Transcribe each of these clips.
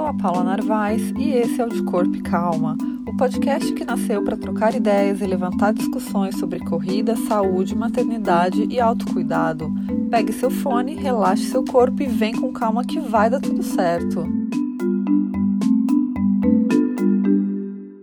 sou a Paula Narvaez e esse é o De Corpo e Calma, o podcast que nasceu para trocar ideias e levantar discussões sobre corrida, saúde, maternidade e autocuidado. Pegue seu fone, relaxe seu corpo e vem com calma que vai dar tudo certo.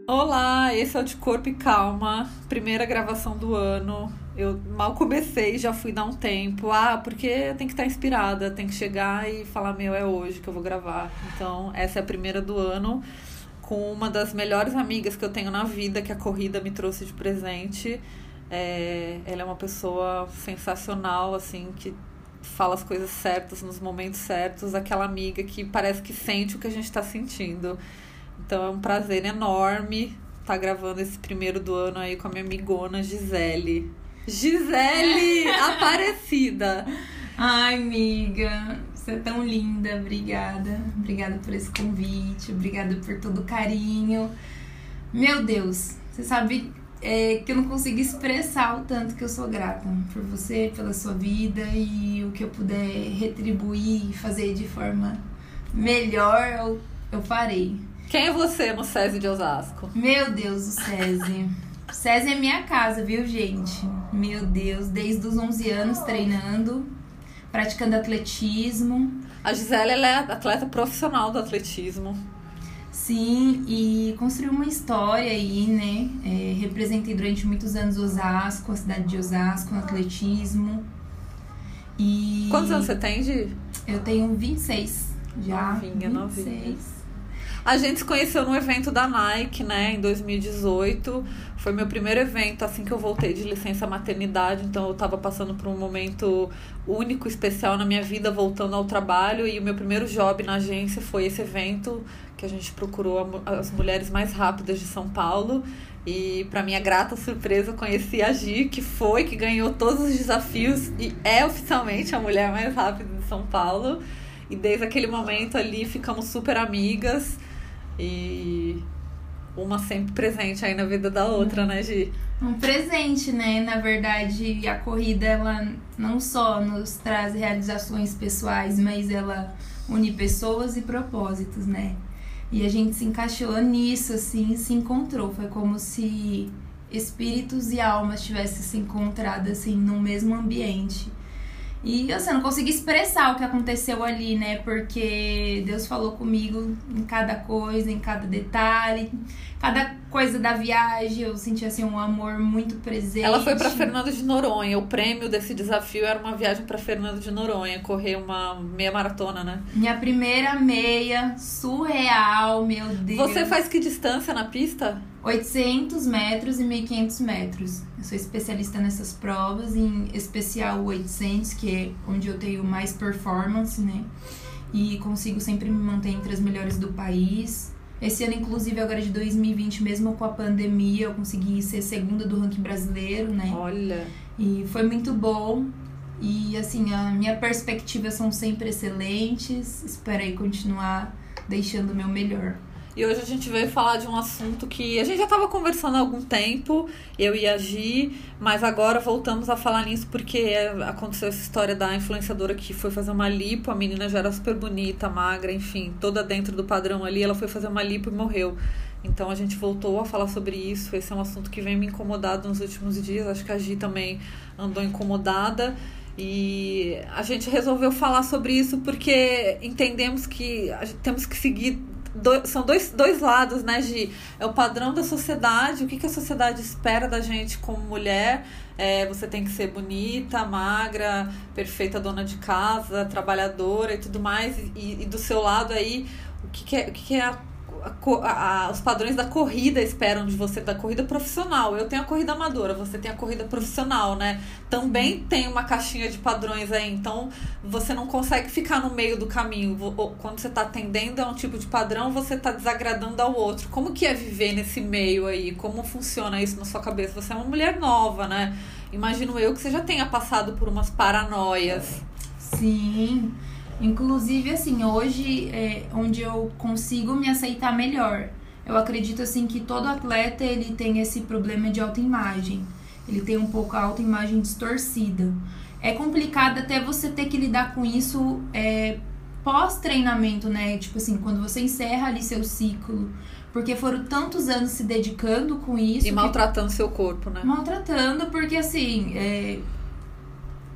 Olá, esse é o De Corpo e Calma, primeira gravação do ano. Eu mal comecei, já fui dar um tempo. Ah, porque tem que estar inspirada, tem que chegar e falar: meu, é hoje que eu vou gravar. Então, essa é a primeira do ano, com uma das melhores amigas que eu tenho na vida, que a corrida me trouxe de presente. É, ela é uma pessoa sensacional, assim, que fala as coisas certas nos momentos certos, aquela amiga que parece que sente o que a gente está sentindo. Então é um prazer enorme estar tá gravando esse primeiro do ano aí com a minha amigona Gisele. Gisele Aparecida. Ai, amiga, você é tão linda, obrigada. Obrigada por esse convite, obrigada por todo o carinho. Meu Deus, você sabe é, que eu não consigo expressar o tanto que eu sou grata por você, pela sua vida e o que eu puder retribuir e fazer de forma melhor, eu, eu farei. Quem é você no SESI de Osasco? Meu Deus, o SESI. SESI é minha casa, viu, gente? Meu Deus, desde os 11 anos treinando, praticando atletismo. A Gisele ela é atleta profissional do atletismo. Sim, e construiu uma história aí, né? É, representei durante muitos anos Osasco, a cidade de Osasco, no atletismo. E... Quantos anos você tem, de? Eu tenho 26 já. Novinha, 26. novinha. A gente se conheceu no evento da Nike, né, em 2018. Foi meu primeiro evento assim que eu voltei de licença maternidade, então eu estava passando por um momento único, especial na minha vida, voltando ao trabalho. E o meu primeiro job na agência foi esse evento que a gente procurou as mulheres mais rápidas de São Paulo. E para minha grata surpresa, conheci a Gi, que foi, que ganhou todos os desafios e é oficialmente a mulher mais rápida de São Paulo. E desde aquele momento ali ficamos super amigas. E uma sempre presente aí na vida da outra, né, Gi? Um presente, né? Na verdade, a corrida ela não só nos traz realizações pessoais, mas ela une pessoas e propósitos, né? E a gente se encaixou nisso, assim, se encontrou. Foi como se espíritos e almas tivessem se encontrado, assim, no mesmo ambiente. E assim, eu não consegui expressar o que aconteceu ali, né? Porque Deus falou comigo em cada coisa, em cada detalhe, cada coisa da viagem. Eu senti assim um amor muito presente. Ela foi para Fernando de Noronha. O prêmio desse desafio era uma viagem para Fernando de Noronha, correr uma meia maratona, né? Minha primeira meia surreal, meu Deus. Você faz que distância na pista? 800 metros e 1500 metros. Eu sou especialista nessas provas, em especial o 800, que é onde eu tenho mais performance, né? E consigo sempre me manter entre as melhores do país. Esse ano, inclusive, agora de 2020, mesmo com a pandemia, eu consegui ser segunda do ranking brasileiro, né? Olha! E foi muito bom. E, assim, a minha perspectiva são sempre excelentes. Espero aí continuar deixando o meu melhor. E hoje a gente veio falar de um assunto que a gente já estava conversando há algum tempo, eu e a Gi, mas agora voltamos a falar nisso porque aconteceu essa história da influenciadora que foi fazer uma lipo, a menina já era super bonita, magra, enfim, toda dentro do padrão ali, ela foi fazer uma lipo e morreu. Então a gente voltou a falar sobre isso. Esse é um assunto que vem me incomodado nos últimos dias. Acho que a Gi também andou incomodada. E a gente resolveu falar sobre isso porque entendemos que temos que seguir do, são dois, dois lados, né, Gi? É o padrão da sociedade, o que, que a sociedade espera da gente como mulher. É, você tem que ser bonita, magra, perfeita dona de casa, trabalhadora e tudo mais. E, e do seu lado aí, o que, que, é, o que, que é a a, a, os padrões da corrida esperam de você, da corrida profissional. Eu tenho a corrida amadora, você tem a corrida profissional, né? Também tem uma caixinha de padrões aí, então você não consegue ficar no meio do caminho. Quando você está atendendo a um tipo de padrão, você está desagradando ao outro. Como que é viver nesse meio aí? Como funciona isso na sua cabeça? Você é uma mulher nova, né? Imagino eu que você já tenha passado por umas paranoias. Sim. Inclusive, assim, hoje é onde eu consigo me aceitar melhor. Eu acredito, assim, que todo atleta, ele tem esse problema de autoimagem. Ele tem um pouco a autoimagem distorcida. É complicado até você ter que lidar com isso é, pós-treinamento, né? Tipo assim, quando você encerra ali seu ciclo. Porque foram tantos anos se dedicando com isso. E maltratando seu corpo, né? Maltratando, porque assim, é...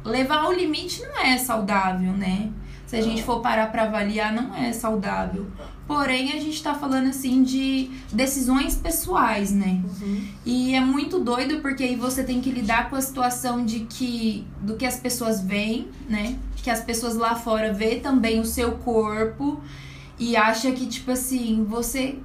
levar ao limite não é saudável, né? Se a gente for parar para avaliar, não é saudável. Porém, a gente tá falando assim de decisões pessoais, né? Uhum. E é muito doido porque aí você tem que lidar com a situação de que do que as pessoas veem, né? Que as pessoas lá fora vê também o seu corpo e acha que tipo assim, você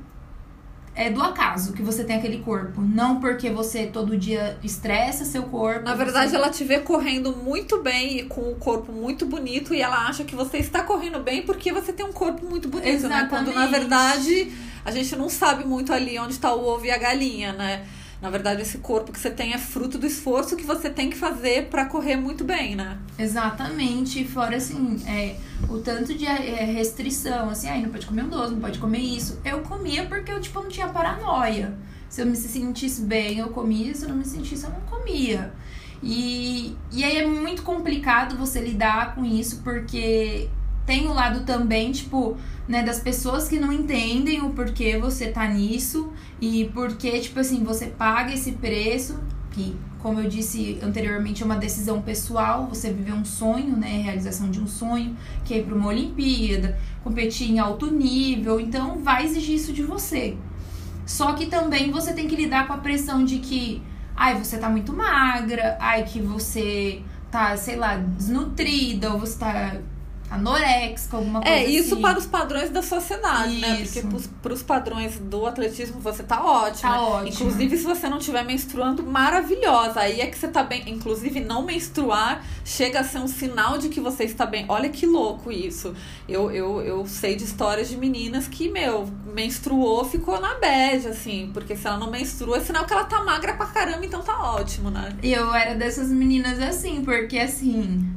é do acaso que você tem aquele corpo. Não porque você todo dia estressa seu corpo. Na verdade, você... ela te vê correndo muito bem e com o corpo muito bonito e ela acha que você está correndo bem porque você tem um corpo muito bonito, Exatamente. né? Quando na verdade a gente não sabe muito ali onde está o ovo e a galinha, né? Na verdade, esse corpo que você tem é fruto do esforço que você tem que fazer para correr muito bem, né? Exatamente. Fora, assim, é, o tanto de é, restrição, assim, aí não pode comer um doce, não pode comer isso. Eu comia porque eu, tipo, não tinha paranoia. Se eu me sentisse bem, eu comia. Se eu não me sentisse, eu não comia. E, e aí é muito complicado você lidar com isso, porque tem o lado também, tipo, né, das pessoas que não entendem o porquê você tá nisso e porque, tipo assim, você paga esse preço, que, como eu disse anteriormente, é uma decisão pessoal, você viver um sonho, né, realização de um sonho, que é ir pra uma Olimpíada, competir em alto nível, então vai exigir isso de você. Só que também você tem que lidar com a pressão de que, ai, você tá muito magra, ai, que você tá, sei lá, desnutrida, ou você tá anorexica, alguma coisa É, isso assim. para os padrões da sociedade, isso. né? Porque para os padrões do atletismo você tá ótima. Tá ótima. Inclusive, se você não estiver menstruando, maravilhosa. Aí é que você tá bem. Inclusive, não menstruar chega a ser um sinal de que você está bem. Olha que louco isso. Eu, eu, eu sei de histórias de meninas que, meu, menstruou, ficou na bad, assim. Porque se ela não menstrua, é sinal que ela tá magra pra caramba, então tá ótimo, né? E eu era dessas meninas assim, porque assim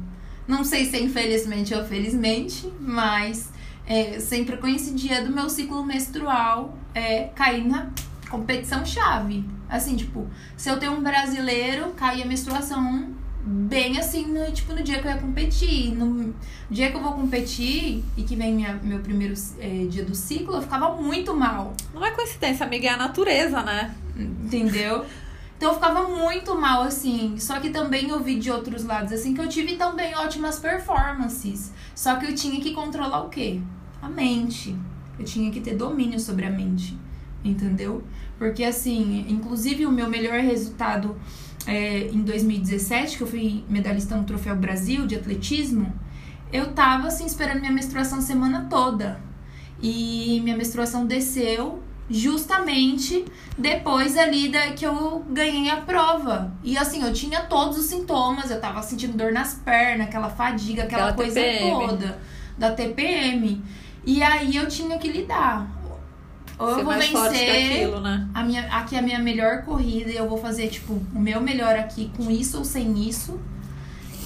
não sei se é infelizmente ou felizmente, mas é, sempre coincidia do meu ciclo menstrual é, cair na competição chave. Assim, tipo, se eu tenho um brasileiro, caía a menstruação bem assim, no, tipo, no dia que eu ia competir. No dia que eu vou competir e que vem minha, meu primeiro é, dia do ciclo, eu ficava muito mal. Não é coincidência, amiga, é a natureza, né? Entendeu? Então eu ficava muito mal, assim. Só que também eu vi de outros lados, assim, que eu tive também ótimas performances. Só que eu tinha que controlar o quê? A mente. Eu tinha que ter domínio sobre a mente. Entendeu? Porque, assim, inclusive o meu melhor resultado é, em 2017, que eu fui medalhista no Troféu Brasil de atletismo, eu tava, assim, esperando minha menstruação semana toda. E minha menstruação desceu justamente depois ali da que eu ganhei a prova. E assim, eu tinha todos os sintomas, eu tava sentindo dor nas pernas, aquela fadiga, aquela, aquela coisa TPM. toda da TPM. E aí eu tinha que lidar. Ou eu vou vencer aquilo, né? a minha, aqui é a minha melhor corrida e eu vou fazer, tipo, o meu melhor aqui com isso ou sem isso.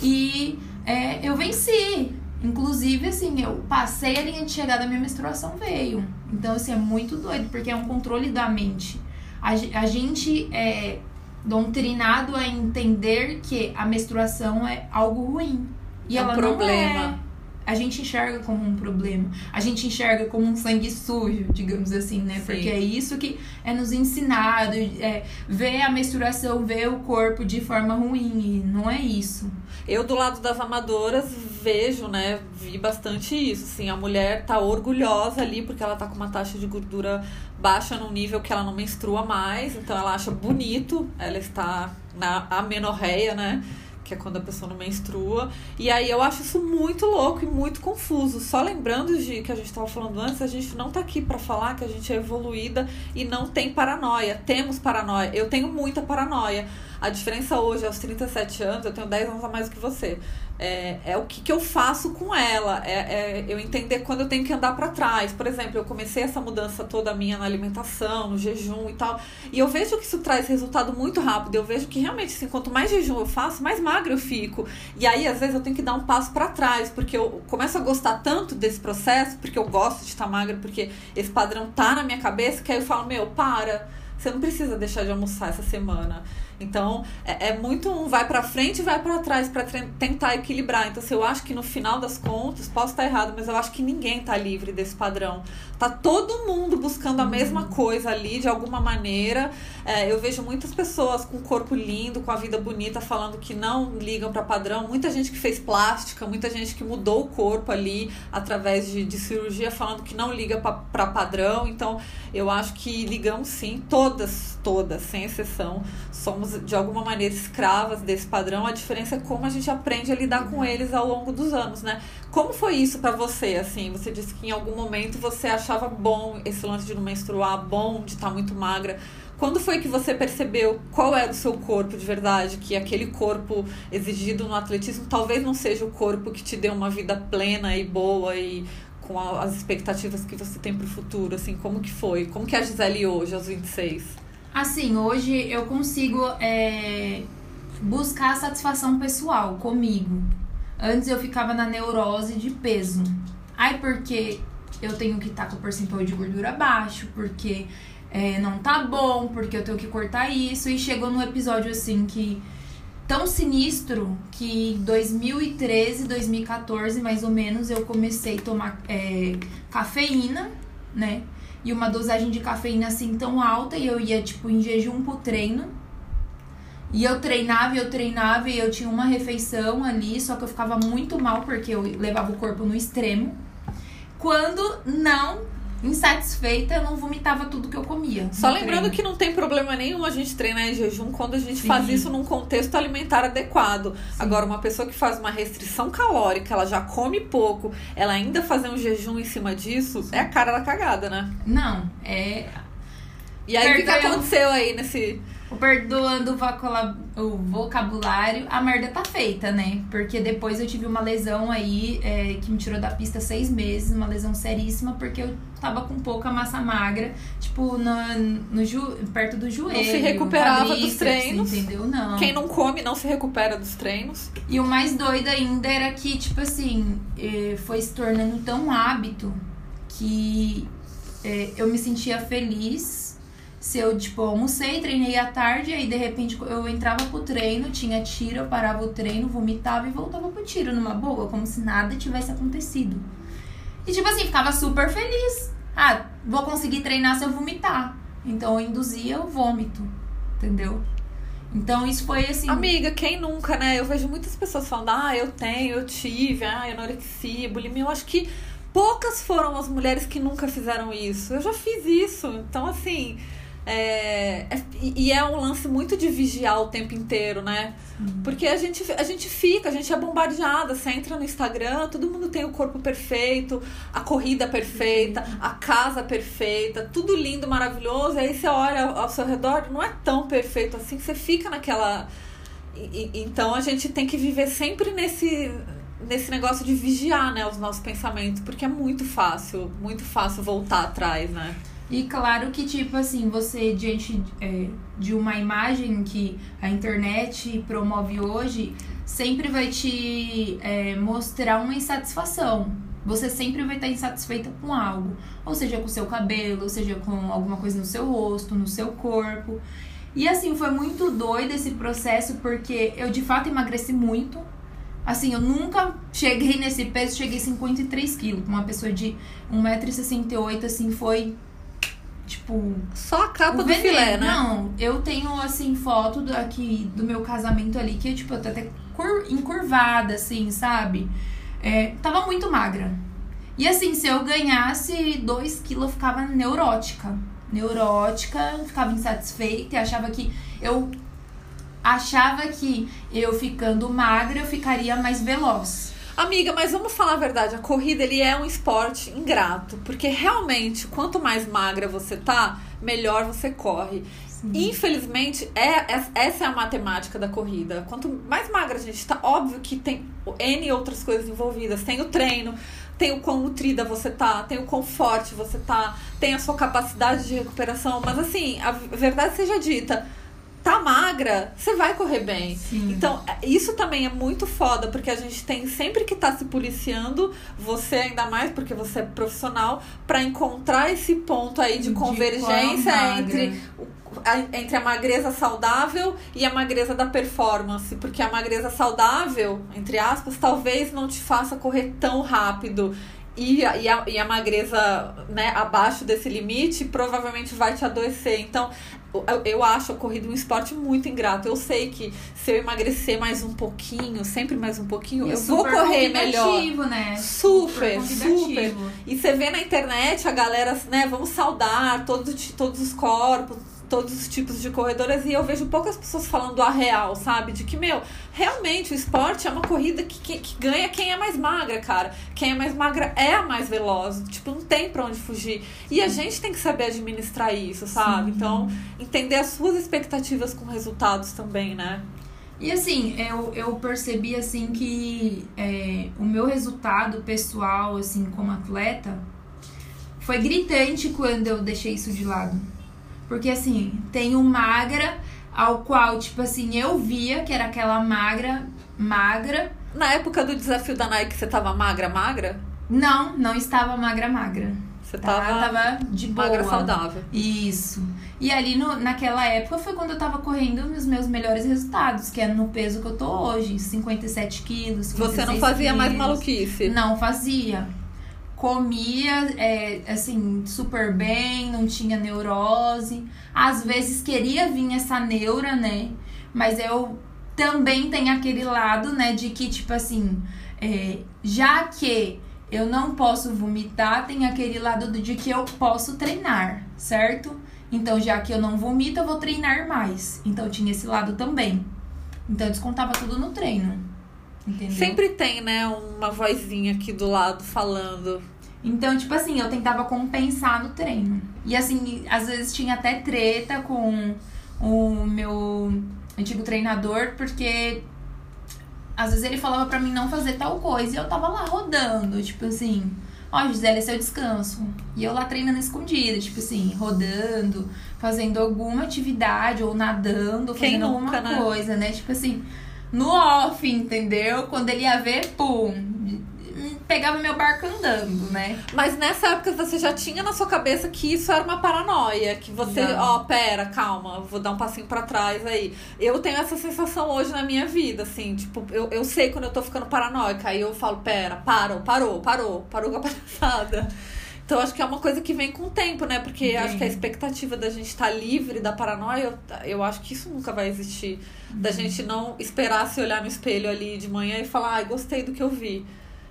E é, eu venci. Inclusive, assim, eu passei a linha de chegada, minha menstruação veio. Então, assim, é muito doido, porque é um controle da mente. A, a gente é doutrinado a entender que a menstruação é algo ruim. E é ela um problema. não é a gente enxerga como um problema. A gente enxerga como um sangue sujo, digamos assim, né? Sim. Porque é isso que é nos ensinado, é, ver a menstruação, ver o corpo de forma ruim, e não é isso. Eu, do lado das amadoras, vejo, né? Vi bastante isso, assim, a mulher tá orgulhosa ali porque ela tá com uma taxa de gordura baixa num nível que ela não menstrua mais, então ela acha bonito, ela está na amenorreia, né? Que é quando a pessoa não menstrua. E aí eu acho isso muito louco e muito confuso. Só lembrando de que a gente estava falando antes, a gente não tá aqui para falar que a gente é evoluída e não tem paranoia. Temos paranoia. Eu tenho muita paranoia. A diferença hoje, aos 37 anos, eu tenho 10 anos a mais do que você. É, é o que, que eu faço com ela. É, é eu entender quando eu tenho que andar para trás. Por exemplo, eu comecei essa mudança toda minha na alimentação, no jejum e tal. E eu vejo que isso traz resultado muito rápido. Eu vejo que realmente, assim, quanto mais jejum eu faço, mais magra eu fico. E aí, às vezes, eu tenho que dar um passo para trás, porque eu começo a gostar tanto desse processo, porque eu gosto de estar magra, porque esse padrão tá na minha cabeça, que aí eu falo, meu, para. Você não precisa deixar de almoçar essa semana. Então, é, é muito um vai para frente e vai para trás para tentar equilibrar. Então, assim, eu acho que no final das contas, posso estar errado, mas eu acho que ninguém tá livre desse padrão. Tá todo mundo buscando a mesma uhum. coisa ali, de alguma maneira. É, eu vejo muitas pessoas com corpo lindo, com a vida bonita, falando que não ligam para padrão. Muita gente que fez plástica, muita gente que mudou o corpo ali através de, de cirurgia, falando que não liga para padrão. Então, eu acho que ligamos sim, todas, todas, sem exceção, somos de alguma maneira escravas desse padrão. A diferença é como a gente aprende a lidar com eles ao longo dos anos, né? Como foi isso para você, assim? Você disse que em algum momento você achava bom esse lance de não menstruar, bom de estar tá muito magra. Quando foi que você percebeu qual era o seu corpo de verdade? Que aquele corpo exigido no atletismo talvez não seja o corpo que te deu uma vida plena e boa e com as expectativas que você tem para o futuro, assim, como que foi? Como que é a Gisele hoje, aos 26? Assim, hoje eu consigo é, buscar satisfação pessoal comigo. Antes eu ficava na neurose de peso. Ai, porque eu tenho que estar tá com o percentual de gordura baixo, porque é, não tá bom, porque eu tenho que cortar isso. E chegou num episódio assim que tão sinistro que 2013, 2014, mais ou menos, eu comecei a tomar é, cafeína, né? E uma dosagem de cafeína assim tão alta e eu ia tipo em jejum pro treino. E eu treinava, eu treinava e eu tinha uma refeição ali, só que eu ficava muito mal porque eu levava o corpo no extremo. Quando não insatisfeita, eu não vomitava tudo que eu comia. Só lembrando treino. que não tem problema nenhum a gente treinar em jejum quando a gente Sim. faz isso num contexto alimentar adequado. Sim. Agora, uma pessoa que faz uma restrição calórica, ela já come pouco, ela ainda fazer um jejum em cima disso, Sim. é a cara da cagada, né? Não, é. E aí, o que, que aconteceu aí nesse perdoando o vocabulário, a merda tá feita, né? Porque depois eu tive uma lesão aí é, que me tirou da pista seis meses, uma lesão seríssima, porque eu tava com pouca massa magra, tipo, na, no ju, perto do joelho. Não se recuperava dos treinos. Entendeu? Não. Quem não come não se recupera dos treinos. E o mais doido ainda era que, tipo assim, é, foi se tornando tão hábito que é, eu me sentia feliz se eu, tipo, almocei, treinei à tarde, aí de repente eu entrava pro treino, tinha tiro, eu parava o treino, vomitava e voltava pro tiro numa boa, como se nada tivesse acontecido. E tipo assim, ficava super feliz. Ah, vou conseguir treinar se eu vomitar. Então eu induzia o vômito, entendeu? Então isso foi assim. Amiga, quem nunca, né? Eu vejo muitas pessoas falando, ah, eu tenho, eu tive, ah, anorexia, bulimia. Eu acho que poucas foram as mulheres que nunca fizeram isso. Eu já fiz isso. Então, assim, é, é, e é um lance muito de vigiar o tempo inteiro, né? Sim. Porque a gente, a gente fica, a gente é bombardeada. Você entra no Instagram, todo mundo tem o corpo perfeito, a corrida perfeita, a casa perfeita, tudo lindo, maravilhoso. E aí você olha ao seu redor, não é tão perfeito assim, você fica naquela. E, então a gente tem que viver sempre nesse, nesse negócio de vigiar né, os nossos pensamentos, porque é muito fácil, muito fácil voltar atrás, né? E claro que, tipo assim, você diante é, de uma imagem que a internet promove hoje, sempre vai te é, mostrar uma insatisfação. Você sempre vai estar insatisfeita com algo. Ou seja, com o seu cabelo, ou seja, com alguma coisa no seu rosto, no seu corpo. E assim, foi muito doido esse processo, porque eu de fato emagreci muito. Assim, eu nunca cheguei nesse peso, cheguei 53 quilos. Uma pessoa de 1,68m, assim, foi Tipo. Só a capa do veneno. filé, né? Não, eu tenho, assim, foto do, aqui do meu casamento ali, que, tipo, eu tô até cur, encurvada, assim, sabe? É, tava muito magra. E assim, se eu ganhasse 2 quilos, eu ficava neurótica. Neurótica, ficava insatisfeita e achava que eu achava que eu ficando magra eu ficaria mais veloz. Amiga, mas vamos falar a verdade, a corrida ele é um esporte ingrato, porque realmente quanto mais magra você tá, melhor você corre. Sim. Infelizmente, é, é, essa é a matemática da corrida. Quanto mais magra a gente tá, óbvio que tem N outras coisas envolvidas. Tem o treino, tem o quão nutrida você tá, tem o quão forte você tá, tem a sua capacidade de recuperação. Mas assim, a verdade seja dita, tá magra, você vai correr bem. Sim. Então, isso também é muito foda, porque a gente tem sempre que estar tá se policiando, você ainda mais porque você é profissional, para encontrar esse ponto aí de, de convergência entre entre a magreza saudável e a magreza da performance, porque a magreza saudável, entre aspas, talvez não te faça correr tão rápido e a, e a, e a magreza né, abaixo desse limite provavelmente vai te adoecer. Então, eu, eu acho a corrida um esporte muito ingrato. Eu sei que se eu emagrecer mais um pouquinho, sempre mais um pouquinho, E eu vou super correr melhor. né? Super, convidativo. super. E você vê na internet a galera, né, vamos saudar todos, todos os corpos, todos os tipos de corredoras, e eu vejo poucas pessoas falando a real, sabe? De que, meu, realmente o esporte é uma corrida que, que, que ganha quem é mais magra, cara. Quem é mais magra é a mais veloz. Tipo, não tem pra onde fugir. E a gente tem que saber administrar isso, sabe? Então, entender as suas expectativas com resultados também, né? E assim, eu, eu percebi assim que é, o meu resultado pessoal, assim, como atleta, foi gritante quando eu deixei isso de lado. Porque assim, tem um magra ao qual, tipo assim, eu via que era aquela magra, magra. Na época do desafio da Nike, você tava magra, magra? Não, não estava magra, magra. Você Tá? tava, Tava de boa. magra saudável. Isso. E ali no, naquela época foi quando eu tava correndo os meus melhores resultados, que é no peso que eu tô hoje, 57 quilos. Você não 56 fazia mais quilos. maluquice. Não fazia. Comia, é, assim, super bem, não tinha neurose. Às vezes queria vir essa neura, né? Mas eu também tenho aquele lado, né, de que, tipo assim, é, já que eu não posso vomitar, tem aquele lado do- de que eu posso treinar, certo? Então, já que eu não vomito, eu vou treinar mais. Então, tinha esse lado também. Então, eu descontava tudo no treino. Entendeu? Sempre tem, né, uma vozinha aqui do lado falando. Então, tipo assim, eu tentava compensar no treino. E assim, às vezes tinha até treta com o meu antigo treinador, porque às vezes ele falava pra mim não fazer tal coisa e eu tava lá rodando, tipo assim, ó, Gisele, esse é o descanso. E eu lá treinando escondida, tipo assim, rodando, fazendo alguma atividade ou nadando, Quem fazendo nunca, alguma né? coisa, né? Tipo assim, no off, entendeu? Quando ele ia ver, pum, pegava meu barco andando, né? Mas nessa época você já tinha na sua cabeça que isso era uma paranoia, que você, ó, pera, calma, vou dar um passinho pra trás aí. Eu tenho essa sensação hoje na minha vida, assim, tipo, eu, eu sei quando eu tô ficando paranoica, aí eu falo, pera, parou, parou, parou, parou com a palhaçada. Então acho que é uma coisa que vem com o tempo, né? Porque acho que a expectativa da gente estar livre da paranoia, eu, eu acho que isso nunca vai existir. Da gente não esperar se olhar no espelho ali de manhã e falar, ai, gostei do que eu vi.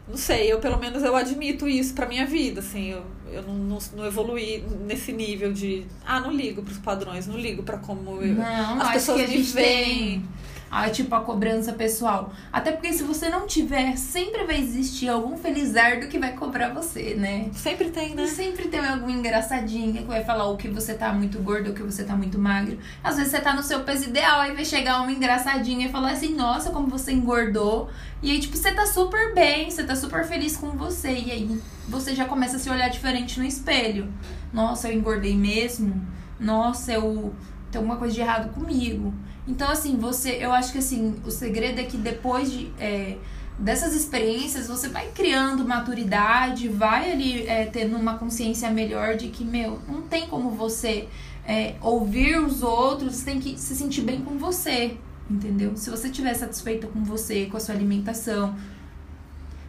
Não sei, eu pelo menos eu admito isso pra minha vida, assim, eu, eu não, não, não evoluí nesse nível de, ah, não ligo pros padrões, não ligo pra como eu, Não, as pessoas me veem. tem a, tipo, a cobrança pessoal. Até porque se você não tiver, sempre vai existir algum felizardo que vai cobrar você, né? Sempre tem, né? E sempre tem algum engraçadinho que vai falar o que você tá muito gordo ou que você tá muito magro. Às vezes você tá no seu peso ideal, aí vai chegar uma engraçadinha e falar assim, nossa, como você engordou. E aí, tipo, você tá super bem, você tá super feliz com você. E aí você já começa a se olhar diferente no espelho. Nossa, eu engordei mesmo. Nossa, eu tem alguma coisa de errado comigo. Então, assim, você. Eu acho que assim, o segredo é que depois de. é, dessas experiências, você vai criando maturidade, vai ali é, tendo uma consciência melhor de que, meu, não tem como você é, ouvir os outros, você tem que se sentir bem com você, entendeu? Se você estiver satisfeita com você, com a sua alimentação,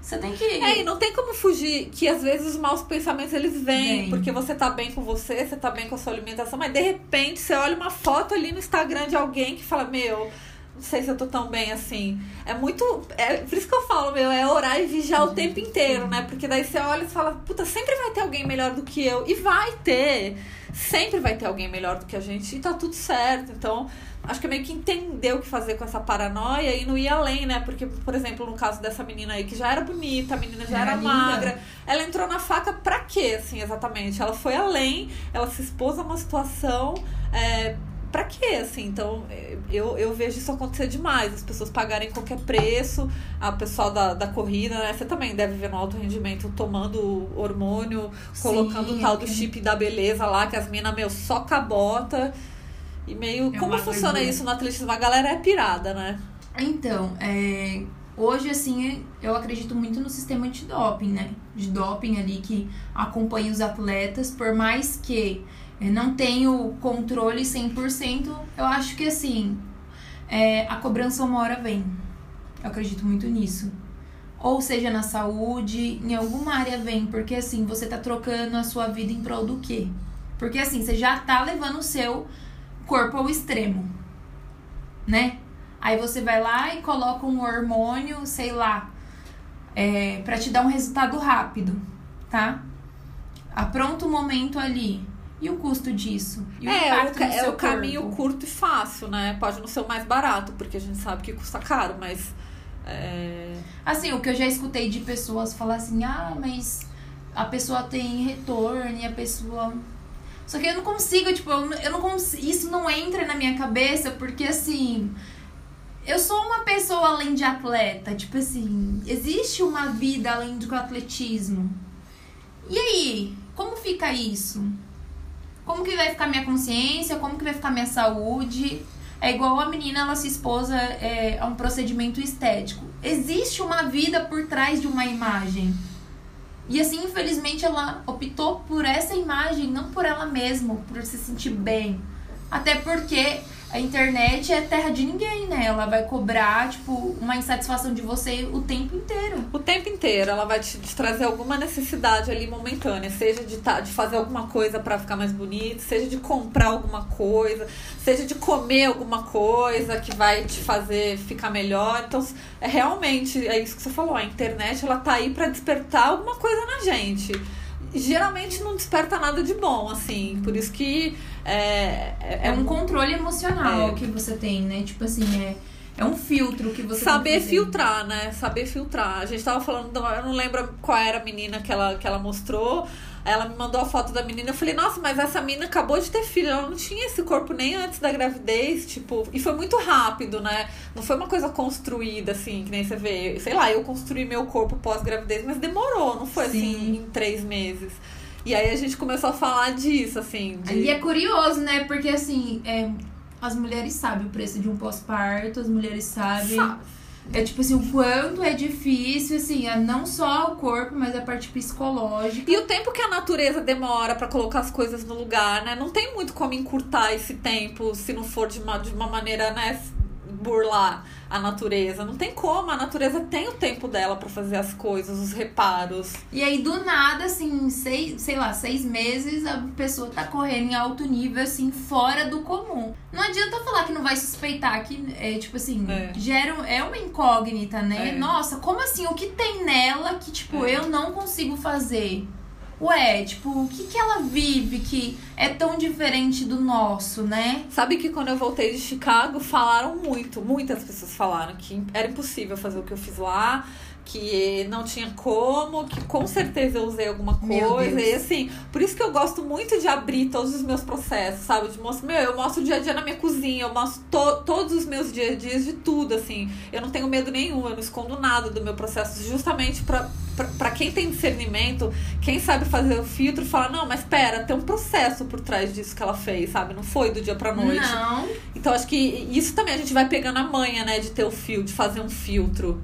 você tem que. É, e não tem como fugir que às vezes os maus pensamentos eles vêm, Vem. porque você tá bem com você, você tá bem com a sua alimentação, mas de repente você olha uma foto ali no Instagram de alguém que fala, meu, não sei se eu tô tão bem assim. É muito. É, por isso que eu falo, meu, é orar e vigiar o tempo inteiro, né? Porque daí você olha e fala, puta, sempre vai ter alguém melhor do que eu. E vai ter. Sempre vai ter alguém melhor do que a gente e tá tudo certo. Então, acho que é meio que entender o que fazer com essa paranoia e não ir além, né? Porque, por exemplo, no caso dessa menina aí que já era bonita, a menina já Era era, linda. magra, ela entrou na faca pra quê, assim, exatamente? Ela foi além, ela se expôs a uma situação. É, Pra quê, assim? Então, eu, eu vejo isso acontecer demais. As pessoas pagarem qualquer preço. A pessoal da, da corrida, né? Você também deve ver no alto rendimento tomando hormônio, colocando Sim, o tal do aquele- chip da beleza lá, que as minas, meu, só cabota. E meio. É como funciona isso no atletismo? A galera é pirada, né? Então, é, Hoje, assim, eu acredito muito no sistema antidoping, né? De doping ali que acompanha os atletas, por mais que eu não tenha o controle 100%, eu acho que, assim, é, a cobrança uma hora vem. Eu acredito muito nisso. Ou seja, na saúde, em alguma área vem, porque, assim, você tá trocando a sua vida em prol do quê? Porque, assim, você já tá levando o seu corpo ao extremo, né? Aí você vai lá e coloca um hormônio, sei lá, é, para te dar um resultado rápido, tá? Apronta o momento ali. E o custo disso? E o é, o, é o caminho curto e fácil, né? Pode não ser o mais barato, porque a gente sabe que custa caro, mas. É... Assim, o que eu já escutei de pessoas falar assim, ah, mas a pessoa tem retorno e a pessoa. Só que eu não consigo, tipo, eu não consigo. Isso não entra na minha cabeça, porque assim eu sou uma pessoa além de atleta. Tipo assim, existe uma vida além do atletismo. E aí, como fica isso? Como que vai ficar minha consciência? Como que vai ficar minha saúde? É igual a menina, ela se esposa é, a um procedimento estético. Existe uma vida por trás de uma imagem. E assim, infelizmente, ela optou por essa imagem, não por ela mesma, por se sentir bem. Até porque a internet é terra de ninguém, né? Ela vai cobrar, tipo, uma insatisfação de você o tempo inteiro. O tempo inteiro. Ela vai te, trazer alguma necessidade ali momentânea. Seja de, tá, de fazer alguma coisa para ficar mais bonito, seja de comprar alguma coisa, seja de comer alguma coisa que vai te fazer ficar melhor. Então, é realmente, é isso que você falou. A internet, ela tá aí para despertar alguma coisa na gente geralmente não desperta nada de bom, assim. Por isso que é, é, é um controle emocional é. que você tem, né? Tipo assim, é. É um filtro que você Saber filtrar, né? Saber filtrar. A gente tava falando, eu não lembro qual era a menina que ela, que ela mostrou. Ela me mandou a foto da menina. Eu falei, nossa, mas essa menina acabou de ter filho. Ela não tinha esse corpo nem antes da gravidez. Tipo, e foi muito rápido, né? Não foi uma coisa construída, assim, que nem você vê. Sei lá, eu construí meu corpo pós-gravidez, mas demorou, não foi assim, Sim. assim em três meses. E aí a gente começou a falar disso, assim. De... E é curioso, né? Porque assim, é, as mulheres sabem o preço de um pós-parto, as mulheres sabem. Sabe. É tipo assim, o quanto é difícil, assim, é não só o corpo, mas a parte psicológica. E o tempo que a natureza demora para colocar as coisas no lugar, né? Não tem muito como encurtar esse tempo se não for de uma, de uma maneira, né, burlar a natureza. Não tem como, a natureza tem o tempo dela para fazer as coisas, os reparos. E aí, do nada, assim, seis, sei lá, seis meses, a pessoa tá correndo em alto nível, assim, fora do comum. Não adianta falar que não vai suspeitar, que é tipo assim, é. gera, é uma incógnita, né? É. Nossa, como assim? O que tem nela que, tipo, é. eu não consigo fazer? Ué, tipo, o que, que ela vive que é tão diferente do nosso, né? Sabe que quando eu voltei de Chicago, falaram muito, muitas pessoas falaram que era impossível fazer o que eu fiz lá, que não tinha como, que com certeza eu usei alguma coisa. E assim, por isso que eu gosto muito de abrir todos os meus processos, sabe? De mostrar, meu, eu mostro o dia a dia na minha cozinha, eu mostro to todos os meus dia a dias de tudo, assim. Eu não tenho medo nenhum, eu não escondo nada do meu processo, justamente pra, pra quem tem discernimento, quem sabe fazer o filtro, fala, não, mas pera, tem um processo por trás disso que ela fez, sabe? Não foi do dia pra noite. Não. Então acho que isso também a gente vai pegando a manha, né, de ter o fio, de fazer um filtro.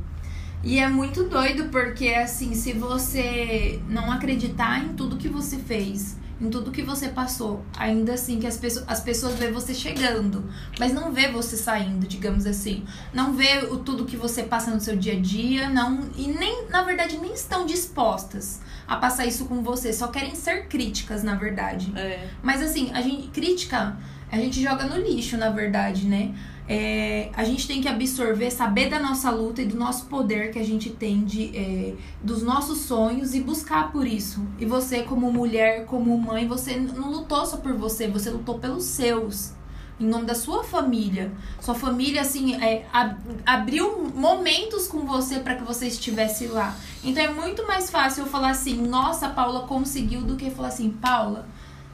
E é muito doido porque, assim, se você não acreditar em tudo que você fez, em tudo que você passou, ainda assim que as pessoas, as pessoas vê você chegando, mas não vê você saindo, digamos assim. Não vê o tudo que você passa no seu dia a dia, não e nem, na verdade, nem estão dispostas a passar isso com você, só querem ser críticas, na verdade. É. Mas assim, a gente crítica, a gente joga no lixo, na verdade, né? É, a gente tem que absorver, saber da nossa luta e do nosso poder que a gente tem de, é, dos nossos sonhos e buscar por isso. E você, como mulher, como mãe, você não lutou só por você, você lutou pelos seus. Em nome da sua família. Sua família, assim, é, ab abriu momentos com você para que você estivesse lá. Então é muito mais fácil eu falar assim, nossa, Paula conseguiu, do que falar assim, Paula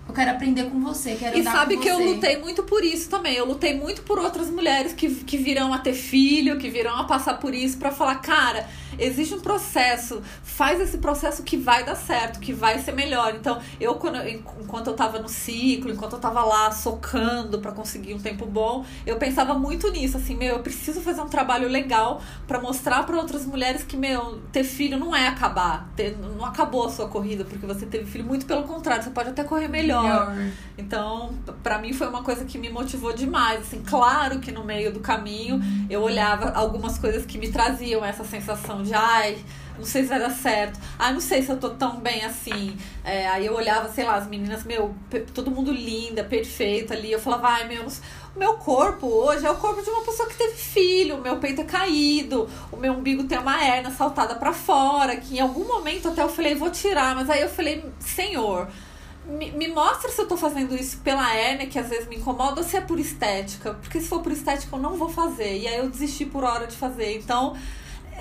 eu quero aprender com você, quero E sabe que você. eu lutei muito por isso também. Eu lutei muito por outras mulheres que, que virão a ter filho, que virão a passar por isso, para falar, cara, existe um processo, faz esse processo que vai dar certo, que vai ser melhor. Então, eu quando enquanto eu tava no ciclo, enquanto eu tava lá socando para conseguir um tempo bom, eu pensava muito nisso, assim, meu, eu preciso fazer um trabalho legal para mostrar para outras mulheres que meu, ter filho não é acabar, ter, não acabou a sua corrida porque você teve filho, muito pelo contrário, você pode até correr melhor. melhor. Então, para mim foi uma coisa que me motivou demais, assim, claro que no meio do caminho eu olhava algumas coisas que me traziam essa sensação de ai, não sei se vai dar certo. Ah, não sei se eu tô tão bem assim. É, aí eu olhava, sei lá, as meninas, meu, todo mundo linda, perfeito ali. Eu falava, ai, meu, o meu corpo hoje é o corpo de uma pessoa que teve filho. O meu peito é caído, o meu umbigo tem uma hernia saltada para fora. Que em algum momento até eu falei, vou tirar. Mas aí eu falei, senhor. Me, mostra se eu tô fazendo isso pela hérnia, que às vezes me incomoda, ou se é por estética. Porque se for por estética, eu não vou fazer. E aí eu desisti por hora de fazer. Então,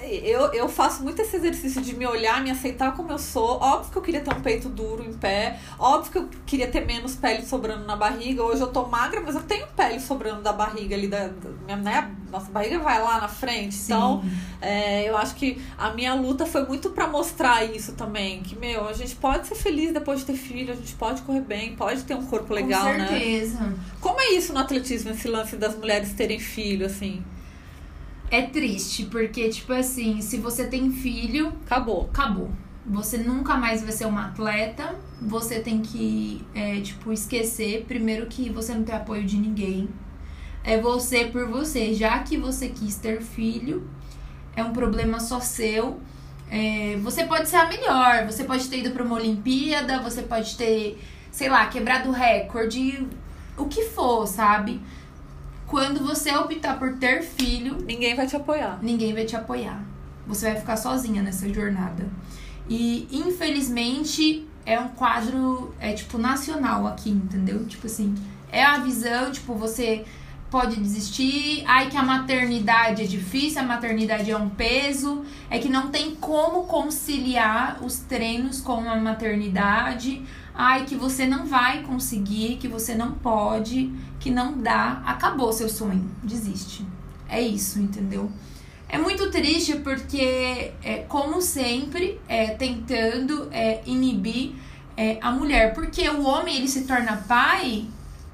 eu, eu faço muito esse exercício de me olhar, me aceitar como eu sou. Óbvio que eu queria ter um peito duro em pé. Óbvio que eu queria ter menos pele sobrando na barriga. Hoje eu tô magra, mas eu tenho pele sobrando da barriga ali. Da, da minha, né? Nossa barriga vai lá na frente. Sim. Então, é, eu acho que a minha luta foi muito para mostrar isso também. Que, meu, a gente pode ser feliz depois de ter filho, a gente pode correr bem, pode ter um corpo legal, Com certeza. né? Como é isso no atletismo, esse lance das mulheres terem filho, assim? É triste, porque, tipo assim, se você tem filho. Acabou. Acabou. Você nunca mais vai ser uma atleta. Você tem que, é, tipo, esquecer. Primeiro que você não tem apoio de ninguém. É você por você. Já que você quis ter filho, é um problema só seu. É, você pode ser a melhor. Você pode ter ido para uma Olimpíada. Você pode ter, sei lá, quebrado o recorde. O que for, sabe? Quando você optar por ter filho, ninguém vai te apoiar. Ninguém vai te apoiar. Você vai ficar sozinha nessa jornada. E infelizmente é um quadro é tipo nacional aqui, entendeu? Tipo assim, é a visão, tipo, você pode desistir, ai que a maternidade é difícil, a maternidade é um peso, é que não tem como conciliar os treinos com a maternidade ai, que você não vai conseguir, que você não pode, que não dá, acabou seu sonho, desiste. É isso, entendeu? É muito triste porque, é, como sempre, é, tentando é, inibir é, a mulher. Porque o homem, ele se torna pai...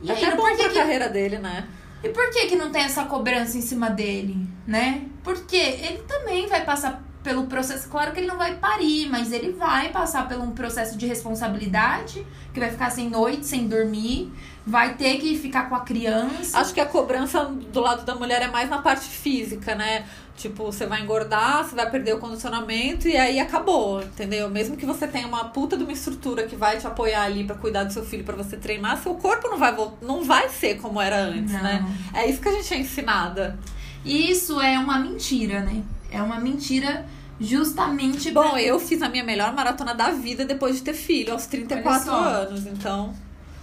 E é aí, bom pra que... carreira dele, né? E por que que não tem essa cobrança em cima dele, né? Porque ele também vai passar pelo processo. Claro que ele não vai parir, mas ele vai passar por um processo de responsabilidade, que vai ficar sem noite, sem dormir, vai ter que ficar com a criança. Acho que a cobrança do lado da mulher é mais na parte física, né? Tipo, você vai engordar, você vai perder o condicionamento e aí acabou, entendeu? Mesmo que você tenha uma puta de uma estrutura que vai te apoiar ali para cuidar do seu filho, para você treinar, seu corpo não vai não vai ser como era antes, não. né? É isso que a gente é ensinada. Isso é uma mentira, né? É uma mentira justamente Bom, eu fiz a minha melhor maratona da vida depois de ter filho, aos 34 anos, então.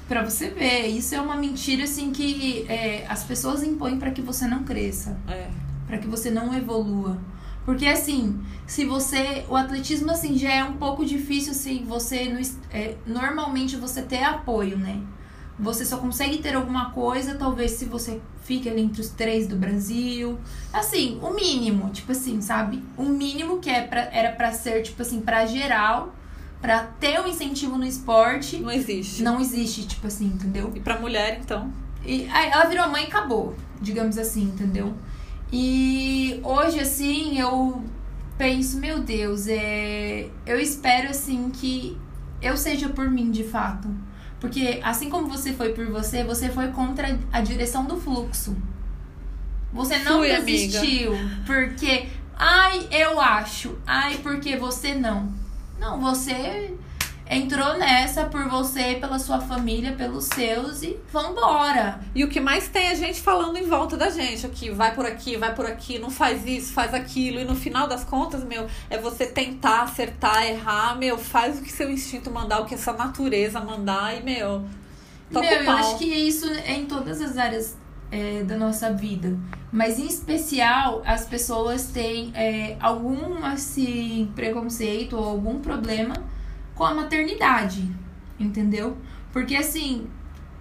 Pra você ver, isso é uma mentira assim que é, as pessoas impõem para que você não cresça. É. para que você não evolua. Porque assim, se você. O atletismo assim já é um pouco difícil se você. É, normalmente você ter apoio, né? Você só consegue ter alguma coisa, talvez, se você fica ali entre os três do Brasil. Assim, o mínimo, tipo assim, sabe? O mínimo que é pra, era para ser, tipo assim, para geral, para ter um incentivo no esporte. Não existe. Não existe, tipo assim, entendeu? E pra mulher, então? E aí ela virou mãe e acabou, digamos assim, entendeu? E hoje, assim, eu penso, meu Deus, é... eu espero, assim, que eu seja por mim, de fato porque assim como você foi por você, você foi contra a direção do fluxo. Você não Fui, desistiu amiga. porque, ai, eu acho, ai, porque você não. Não, você entrou nessa por você, pela sua família, pelos seus e vambora. E o que mais tem é gente falando em volta da gente aqui, vai por aqui, vai por aqui, não faz isso, faz aquilo. E no final das contas, meu, é você tentar acertar, errar, meu, faz o que seu instinto mandar, o que essa natureza mandar e, meu. Meu, eu acho que isso é em todas as áreas é, da nossa vida. Mas em especial, as pessoas têm é, algum assim, preconceito ou algum problema com a maternidade, entendeu? Porque assim,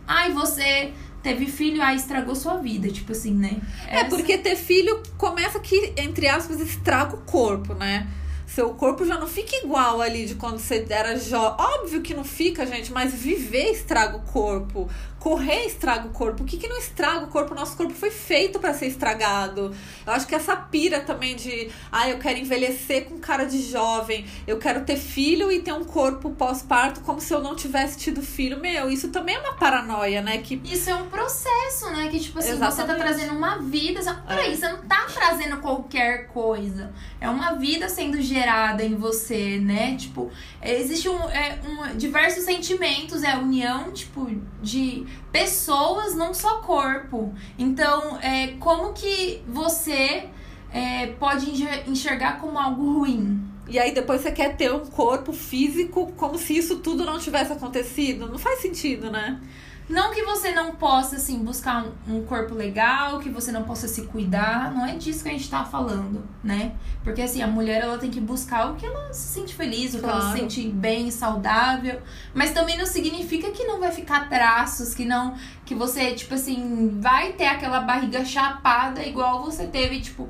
ai, você teve filho, aí estragou sua vida, tipo assim, né? É, porque ter filho começa que, entre aspas, estraga o corpo, né? Seu corpo já não fica igual ali de quando você era jovem. Óbvio que não fica, gente, mas viver estraga o corpo correr estraga o corpo. O que, que não estraga o corpo? O nosso corpo foi feito para ser estragado. Eu acho que essa pira também de, ah, eu quero envelhecer com cara de jovem, eu quero ter filho e ter um corpo pós-parto como se eu não tivesse tido filho. Meu, isso também é uma paranoia, né? Que... Isso é um processo, né? Que, tipo assim, Exatamente. você tá trazendo uma vida. Peraí, é. você não tá trazendo qualquer coisa. É uma vida sendo gerada em você, né? Tipo, existe um, é, um diversos sentimentos, é a união, tipo, de pessoas, não só corpo. Então, é, como que você é, pode enxergar como algo ruim? E aí depois você quer ter um corpo físico como se isso tudo não tivesse acontecido. Não faz sentido, né? Não que você não possa, assim, buscar um, um, corpo legal, que você não possa se cuidar, não é disso que a gente tá falando, né? Porque, assim, a mulher, ela tem que buscar o que ela se sente feliz, o claro. que ela se sente bem, saudável, mas também não significa que não vai ficar traços, que não, que você, tipo assim, vai ter aquela barriga chapada igual você teve, tipo,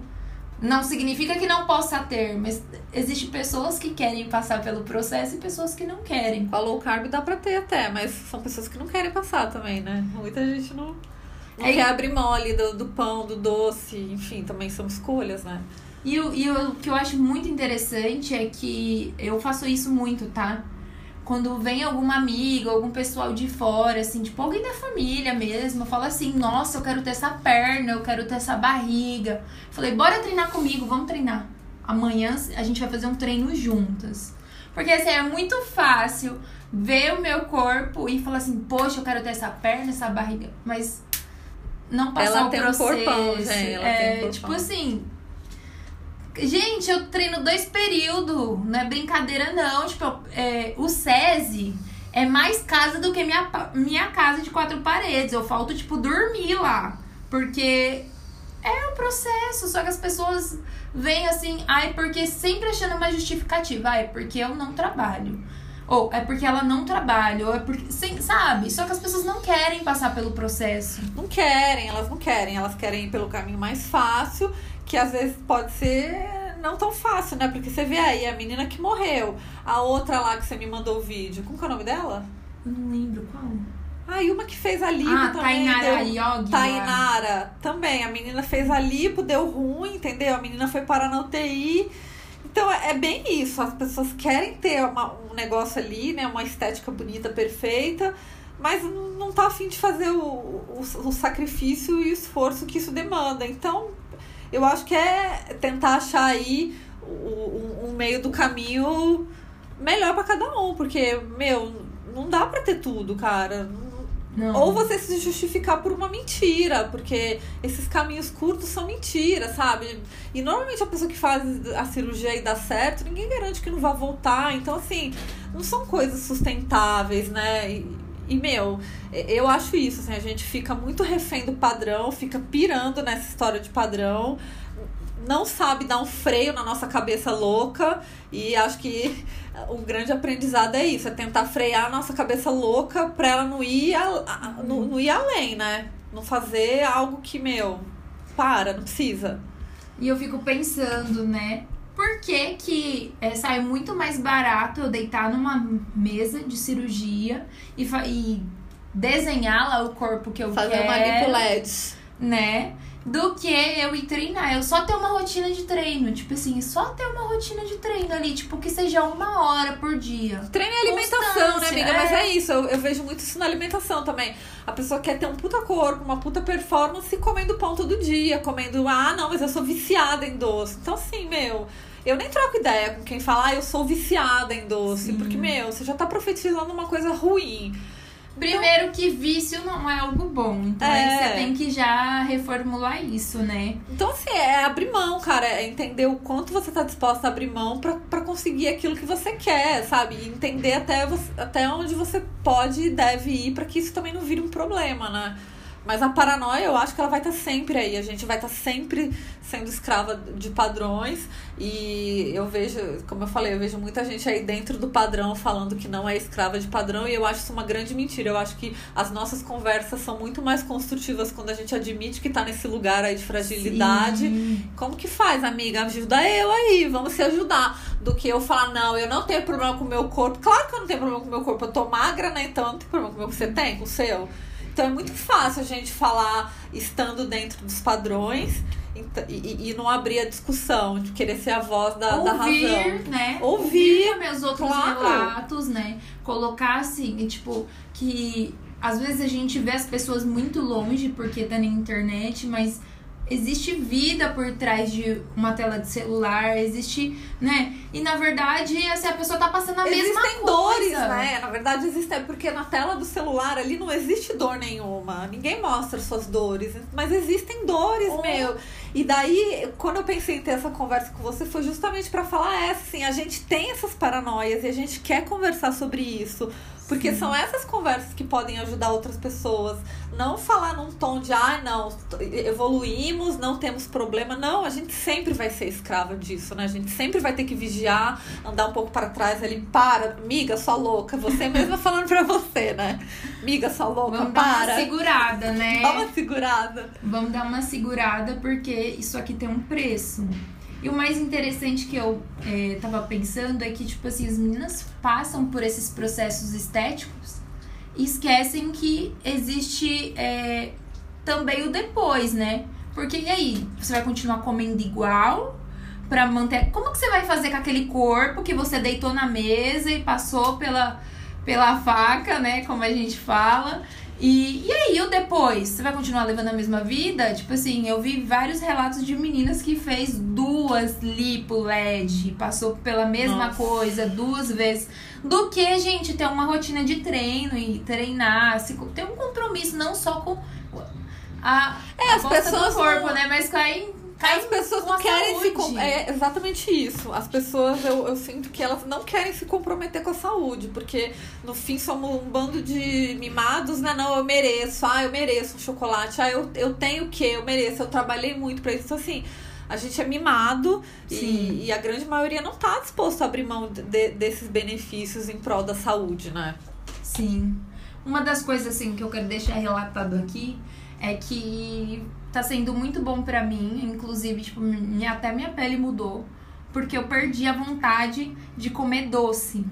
não significa que não possa ter, mas existem pessoas que querem passar pelo processo e pessoas que não querem. Falou low carb dá pra ter até, mas são pessoas que não querem passar também, né? Muita gente não, não é, quer abrir mão ali do, do pão, do doce, enfim, também são escolhas, né? E, o, e o que eu acho muito interessante é que eu faço isso muito, tá? Quando vem alguma amiga, algum pessoal de fora, assim, tipo alguém da família mesmo, fala assim: Nossa, eu quero ter essa perna, eu quero ter essa barriga. Falei: Bora treinar comigo, vamos treinar. Amanhã a gente vai fazer um treino juntas. Porque assim, é muito fácil ver o meu corpo e falar assim: Poxa, eu quero ter essa perna, essa barriga. Mas não passar ela o processo. Um corpão, gente, ela é, tem um tipo assim, Gente, eu treino dois períodos, não é brincadeira não. Tipo, é, o SESI é mais casa do que minha, minha casa de quatro paredes. Eu falto, tipo, dormir lá. Porque é o processo, só que as pessoas vêm assim, ai, porque sempre achando uma justificativa. Ai, porque eu não trabalho. Ou é porque ela não trabalha, ou é porque. Sem, sabe? Só que as pessoas não querem passar pelo processo. Não querem, elas não querem. Elas querem ir pelo caminho mais fácil que às vezes pode ser não tão fácil, né? Porque você vê aí a menina que morreu, a outra lá que você me mandou o vídeo, como que é o nome dela? Não lembro qual. Ah, e uma que fez a lipo ah, também. Tainara deu... Yogi. Tainara, também. A menina fez a lipo, deu ruim, entendeu? A menina foi parar na UTI. Então é, é bem isso. As pessoas querem ter uma, um negócio ali, né? Uma estética bonita, perfeita, mas não tá afim de fazer o, o, o sacrifício e o esforço que isso demanda. Então, eu acho que é tentar achar aí um, um meio do caminho melhor para cada um, porque, meu, não dá para ter tudo, cara. Não. Ou você se justificar por uma mentira, porque esses caminhos curtos são mentiras, sabe? E normalmente a pessoa que faz a cirurgia e dá certo, ninguém garante que não vai voltar. Então, assim, não são coisas sustentáveis, né? E, e, meu, eu acho isso, assim, a gente fica muito refém do padrão, fica pirando nessa história de padrão, não sabe dar um freio na nossa cabeça louca, e acho que o grande aprendizado é isso, é tentar frear a nossa cabeça louca pra ela não ir, a, a, não, não ir além, né? Não fazer algo que, meu, para, não precisa. E eu fico pensando, né? Por que, que é, sai muito mais barato eu deitar numa mesa de cirurgia e, e desenhar lá o corpo que eu Fazer quero. Fazer uma lipo. Né? Do que eu ir treinar. Eu só ter uma rotina de treino. Tipo assim, só ter uma rotina de treino ali, tipo, que seja uma hora por dia. Treino e alimentação, né, amiga? É. Mas é isso, eu, eu, vejo muito isso na alimentação também. A pessoa quer ter um puta corpo, uma puta performance comendo pão todo dia, comendo, ah, não, mas eu sou viciada em doce. Então, assim, meu. Eu nem troco ideia com quem fala, ah, eu sou viciada em doce. Sim. Porque, meu, você já tá profetizando uma coisa ruim. Primeiro que vício não é algo bom. Então é. você tem que já reformular isso, né? Então, assim, é abrir mão, cara. É entender o quanto você tá disposta a abrir mão para conseguir aquilo que você quer, sabe? E entender até, você, até onde você pode e deve ir para que isso também não vire um problema, né? Mas a paranoia, eu acho que ela vai estar tá sempre aí. A gente vai estar tá sempre sendo escrava de padrões. E eu vejo, como eu falei, eu vejo muita gente aí dentro do padrão falando que não é escrava de padrão. E eu acho isso uma grande mentira. Eu acho que as nossas conversas são muito mais construtivas quando a gente admite que está nesse lugar aí de fragilidade. Sim. Como que faz, amiga? Ajuda eu aí, vamos se ajudar. Do que eu falar, não, eu não tenho problema com o meu corpo. Claro que eu não tenho problema com o meu corpo. Eu tô magra, né? Então não tem problema com o meu. Você tem com o seu? Então é muito fácil a gente falar estando dentro dos padrões e, e não abrir a discussão, de querer ser a voz da, Ouvir, da razão. Né? Ouvir, Ouvir os outros claro. relatos, né? Colocar assim, tipo, que às vezes a gente vê as pessoas muito longe porque tá na internet, mas existe vida por trás de uma tela de celular, existe, né? E na verdade, assim, a pessoa tá passando a existem mesma coisa. Existem dores, né? Na verdade, existe, é porque na tela do celular ali não existe dor nenhuma. Ninguém mostra suas dores, mas existem dores, oh. meu. E daí, quando eu pensei em ter essa conversa com você, foi justamente para falar essa, assim, a gente tem essas paranoias e a gente quer conversar sobre isso. Porque Sim. são essas conversas que podem ajudar outras pessoas. Não falar num tom de, ah, não, evoluímos, não temos problema. Não, a gente sempre vai ser escrava disso, né? A gente sempre vai ter que vigiar, andar um pouco para trás ali. Para, amiga, sua louca. Você mesma falando pra você, né? Amiga, sua louca, Vamos para. Dar uma segurada, né? Dá uma segurada. Vamos dar uma segurada porque isso aqui tem um preço. E o mais interessante que eu é, tava pensando é que, tipo assim, as meninas passam por esses processos estéticos esquecem que existe é, também o depois, né? Porque e aí? Você vai continuar comendo igual para manter. Como que você vai fazer com aquele corpo que você deitou na mesa e passou pela, pela faca, né? Como a gente fala. E, e aí, o depois? Você vai continuar levando a mesma vida? Tipo assim, eu vi vários relatos de meninas que fez duas lipo LED, passou pela mesma Nossa. coisa duas vezes. Do que, gente, ter uma rotina de treino e treinar, se, ter um compromisso não só com a, é, a as pessoas do corpo, não... né? Mas com a as pessoas não querem saúde. se. É exatamente isso. As pessoas, eu, eu sinto que elas não querem se comprometer com a saúde, porque no fim somos um bando de mimados, né? Não, eu mereço, ah, eu mereço um chocolate, ah, eu, eu tenho o quê? Eu mereço, eu trabalhei muito pra isso. Então, assim, a gente é mimado e, e, a grande maioria não tá disposto a abrir mão de, desses benefícios em prol da saúde, né? Sim. Uma das coisas, assim, que eu quero deixar relatado aqui é que tá sendo muito bom para mim, inclusive, tipo, minha, até minha pele mudou, porque eu perdi a vontade de comer doce,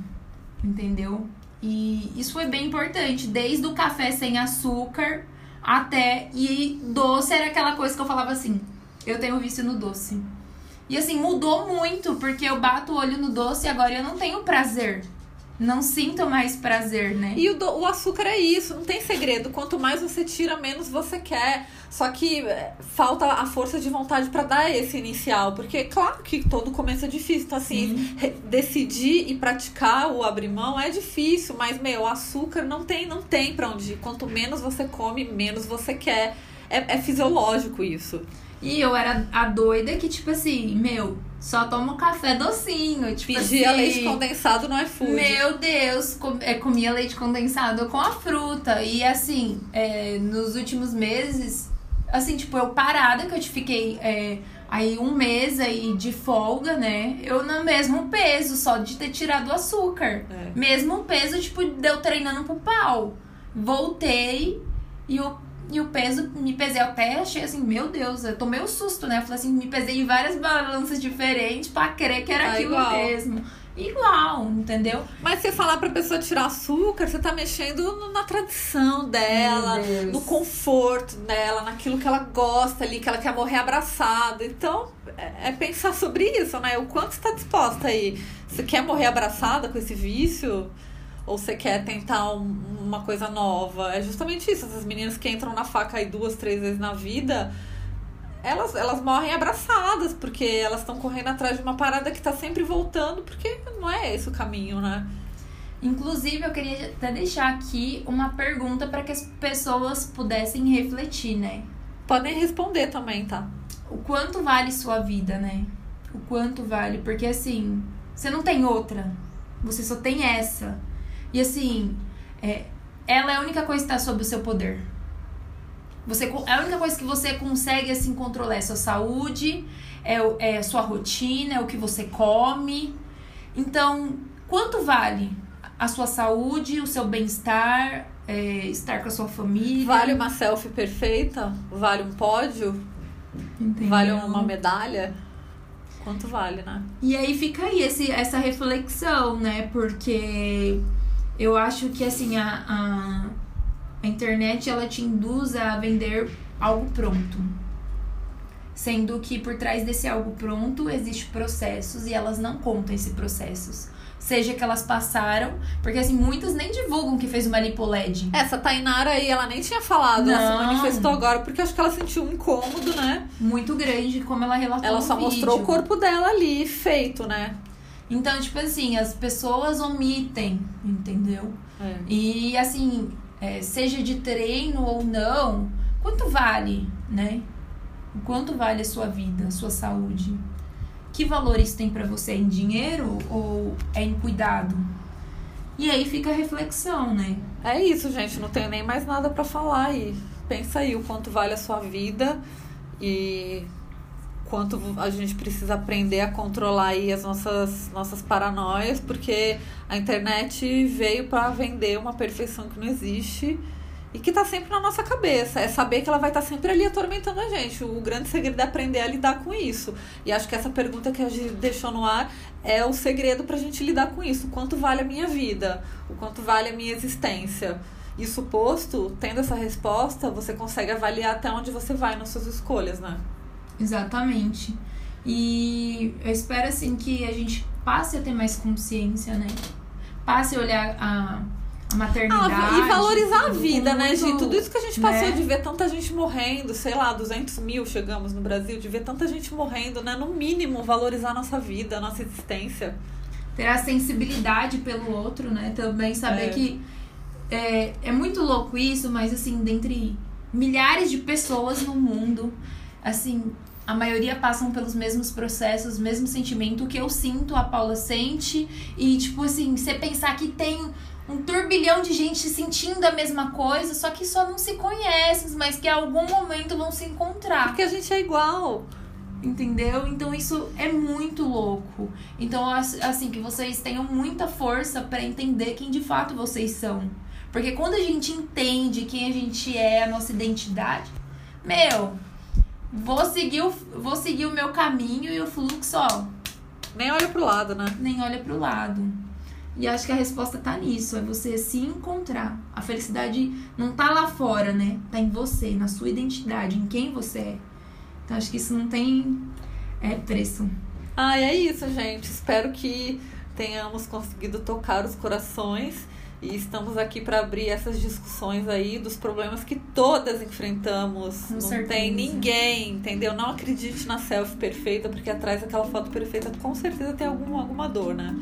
entendeu? E isso foi bem importante, desde o café sem açúcar até e doce era aquela coisa que eu falava assim, eu tenho vício no doce. E assim, mudou muito, porque eu bato o olho no doce e agora eu não tenho prazer não sinto mais prazer, né? E o, do, o açúcar é isso, não tem segredo. Quanto mais você tira, menos você quer. Só que é, falta a força de vontade para dar esse inicial. Porque, claro que todo começo é difícil. Então, assim, decidir e praticar o abrir mão é difícil. Mas, meu, o açúcar não tem, não tem pra onde ir. Quanto menos você come, menos você quer. É, é fisiológico isso. E eu era a doida que, tipo assim, meu, só tomo café docinho. Tipo Pedia assim, leite condensado no iFood. Meu Deus, com, é, comia leite condensado com a fruta. E assim, é, nos últimos meses, assim, tipo, eu parada, que eu te fiquei é, aí um mês aí de folga, né? Eu no mesmo peso, só de ter tirado o açúcar. É. Mesmo peso, tipo, deu treinando pro pau. Voltei e o e o peso, me pesei até, achei assim, meu Deus, eu tomei um susto, né? Eu falei assim, me pesei em várias balanças diferentes pra crer que era ah, aquilo igual. mesmo. Igual, entendeu? Mas você falar pra pessoa tirar açúcar, você tá mexendo na tradição dela, no conforto dela, naquilo que ela gosta ali, que ela quer morrer abraçada. Então, é, é pensar sobre isso, né? O quanto você tá disposta aí. Você quer morrer abraçada com esse vício? Ou você quer tentar um, uma coisa nova. É justamente isso. Essas meninas que entram na faca aí duas, três vezes na vida, elas, elas morrem abraçadas, porque elas estão correndo atrás de uma parada que tá sempre voltando, porque não é esse o caminho, né? Inclusive, eu queria até deixar aqui uma pergunta para que as pessoas pudessem refletir, né? Podem responder também, tá? O quanto vale sua vida, né? O quanto vale, porque assim, você não tem outra. Você só tem essa. E assim, é, ela é a única coisa que está sob o seu poder. Você, a única coisa que você consegue assim controlar é sua saúde, é, é sua rotina, é o que você come. Então, quanto vale a sua saúde, o seu bem-estar, é, estar com a sua família? Vale uma selfie perfeita? Vale um pódio? Entendeu? Vale uma medalha? Quanto vale, né? E aí fica aí esse, essa reflexão, né? Porque eu acho que assim, a, a, a internet ela te induz a vender algo pronto. Sendo que por trás desse algo pronto existe processos e elas não contam esses processos seja que elas passaram, porque assim, muitas nem divulgam que fez uma lipoled. Essa Tainara aí, ela nem tinha falado, Não. ela se manifestou agora porque acho que ela sentiu um incômodo, né? Muito grande, como ela relatou Ela só vídeo. mostrou o corpo dela ali, feito, né? Então, tipo assim, as pessoas omitem, entendeu? É. E assim, é, seja de treino ou não, quanto vale, né? O quanto vale a sua vida, a sua saúde? que valor isso tem para você? É em dinheiro ou é em cuidado? E aí fica a reflexão, né? É isso, gente. Não tenho nem mais nada para falar aí. Pensa aí o quanto vale a sua vida e quanto a gente precisa aprender a controlar aí as nossas, nossas paranoias, porque a internet veio para vender uma perfeição que não existe e que tá sempre na nossa cabeça. É saber que ela vai estar tá sempre ali atormentando a gente. O grande segredo é aprender a lidar com isso. E acho que essa pergunta que a gente deixou no ar é o segredo pra gente lidar com isso. O quanto vale a minha vida? O quanto vale a minha existência? Isso posto, tendo essa resposta, você consegue avaliar até onde você vai nas suas escolhas, né? Exatamente. E eu espero assim que a gente passe a ter mais consciência, né? Passe a olhar a maternidade. Ah, e valorizar a vida, né, Gi? Tudo isso que a gente passou né? de ver tanta gente morrendo, sei lá, 200 mil chegamos no Brasil, de ver tanta gente morrendo, né? No mínimo, valorizar a nossa vida, a nossa existência. Ter a sensibilidade pelo outro, né? Também saber é. que é, é muito louco isso, mas assim, dentre milhares de pessoas no mundo, assim, a maioria passam pelos mesmos processos, mesmo sentimento que eu sinto, a Paula sente, e tipo assim, você pensar que tem um turbilhão de gente sentindo a mesma coisa, só que só não se conhecem, mas que em algum momento vão se encontrar. Porque a gente é igual. Entendeu? Então isso é muito louco. Então, assim, que vocês tenham muita força para entender quem de fato vocês são. Porque quando a gente entende quem a gente é, a nossa identidade, meu, vou seguir o, vou seguir o meu caminho e o fluxo, ó. Nem olha pro lado, né? Nem olha pro lado. E acho que a resposta tá nisso, é você se encontrar. A felicidade não tá lá fora, né? Tá em você, na sua identidade, em quem você é. Então acho que isso não tem é, preço. Ah, é isso, gente. Espero que tenhamos conseguido tocar os corações e estamos aqui para abrir essas discussões aí dos problemas que todas enfrentamos. Com não certeza. tem ninguém, entendeu? Não acredite na selfie perfeita, porque atrás daquela foto perfeita com certeza tem algum, alguma dor, né?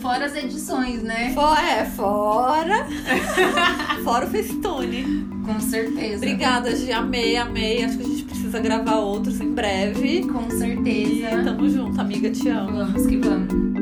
Fora as edições, né? For, é, fora. fora o Festone. Com certeza. Obrigada, Gi. Amei, amei. Acho que a gente precisa gravar outros em breve. Com certeza. E tamo junto, amiga. Te amo. Vamos que vamos.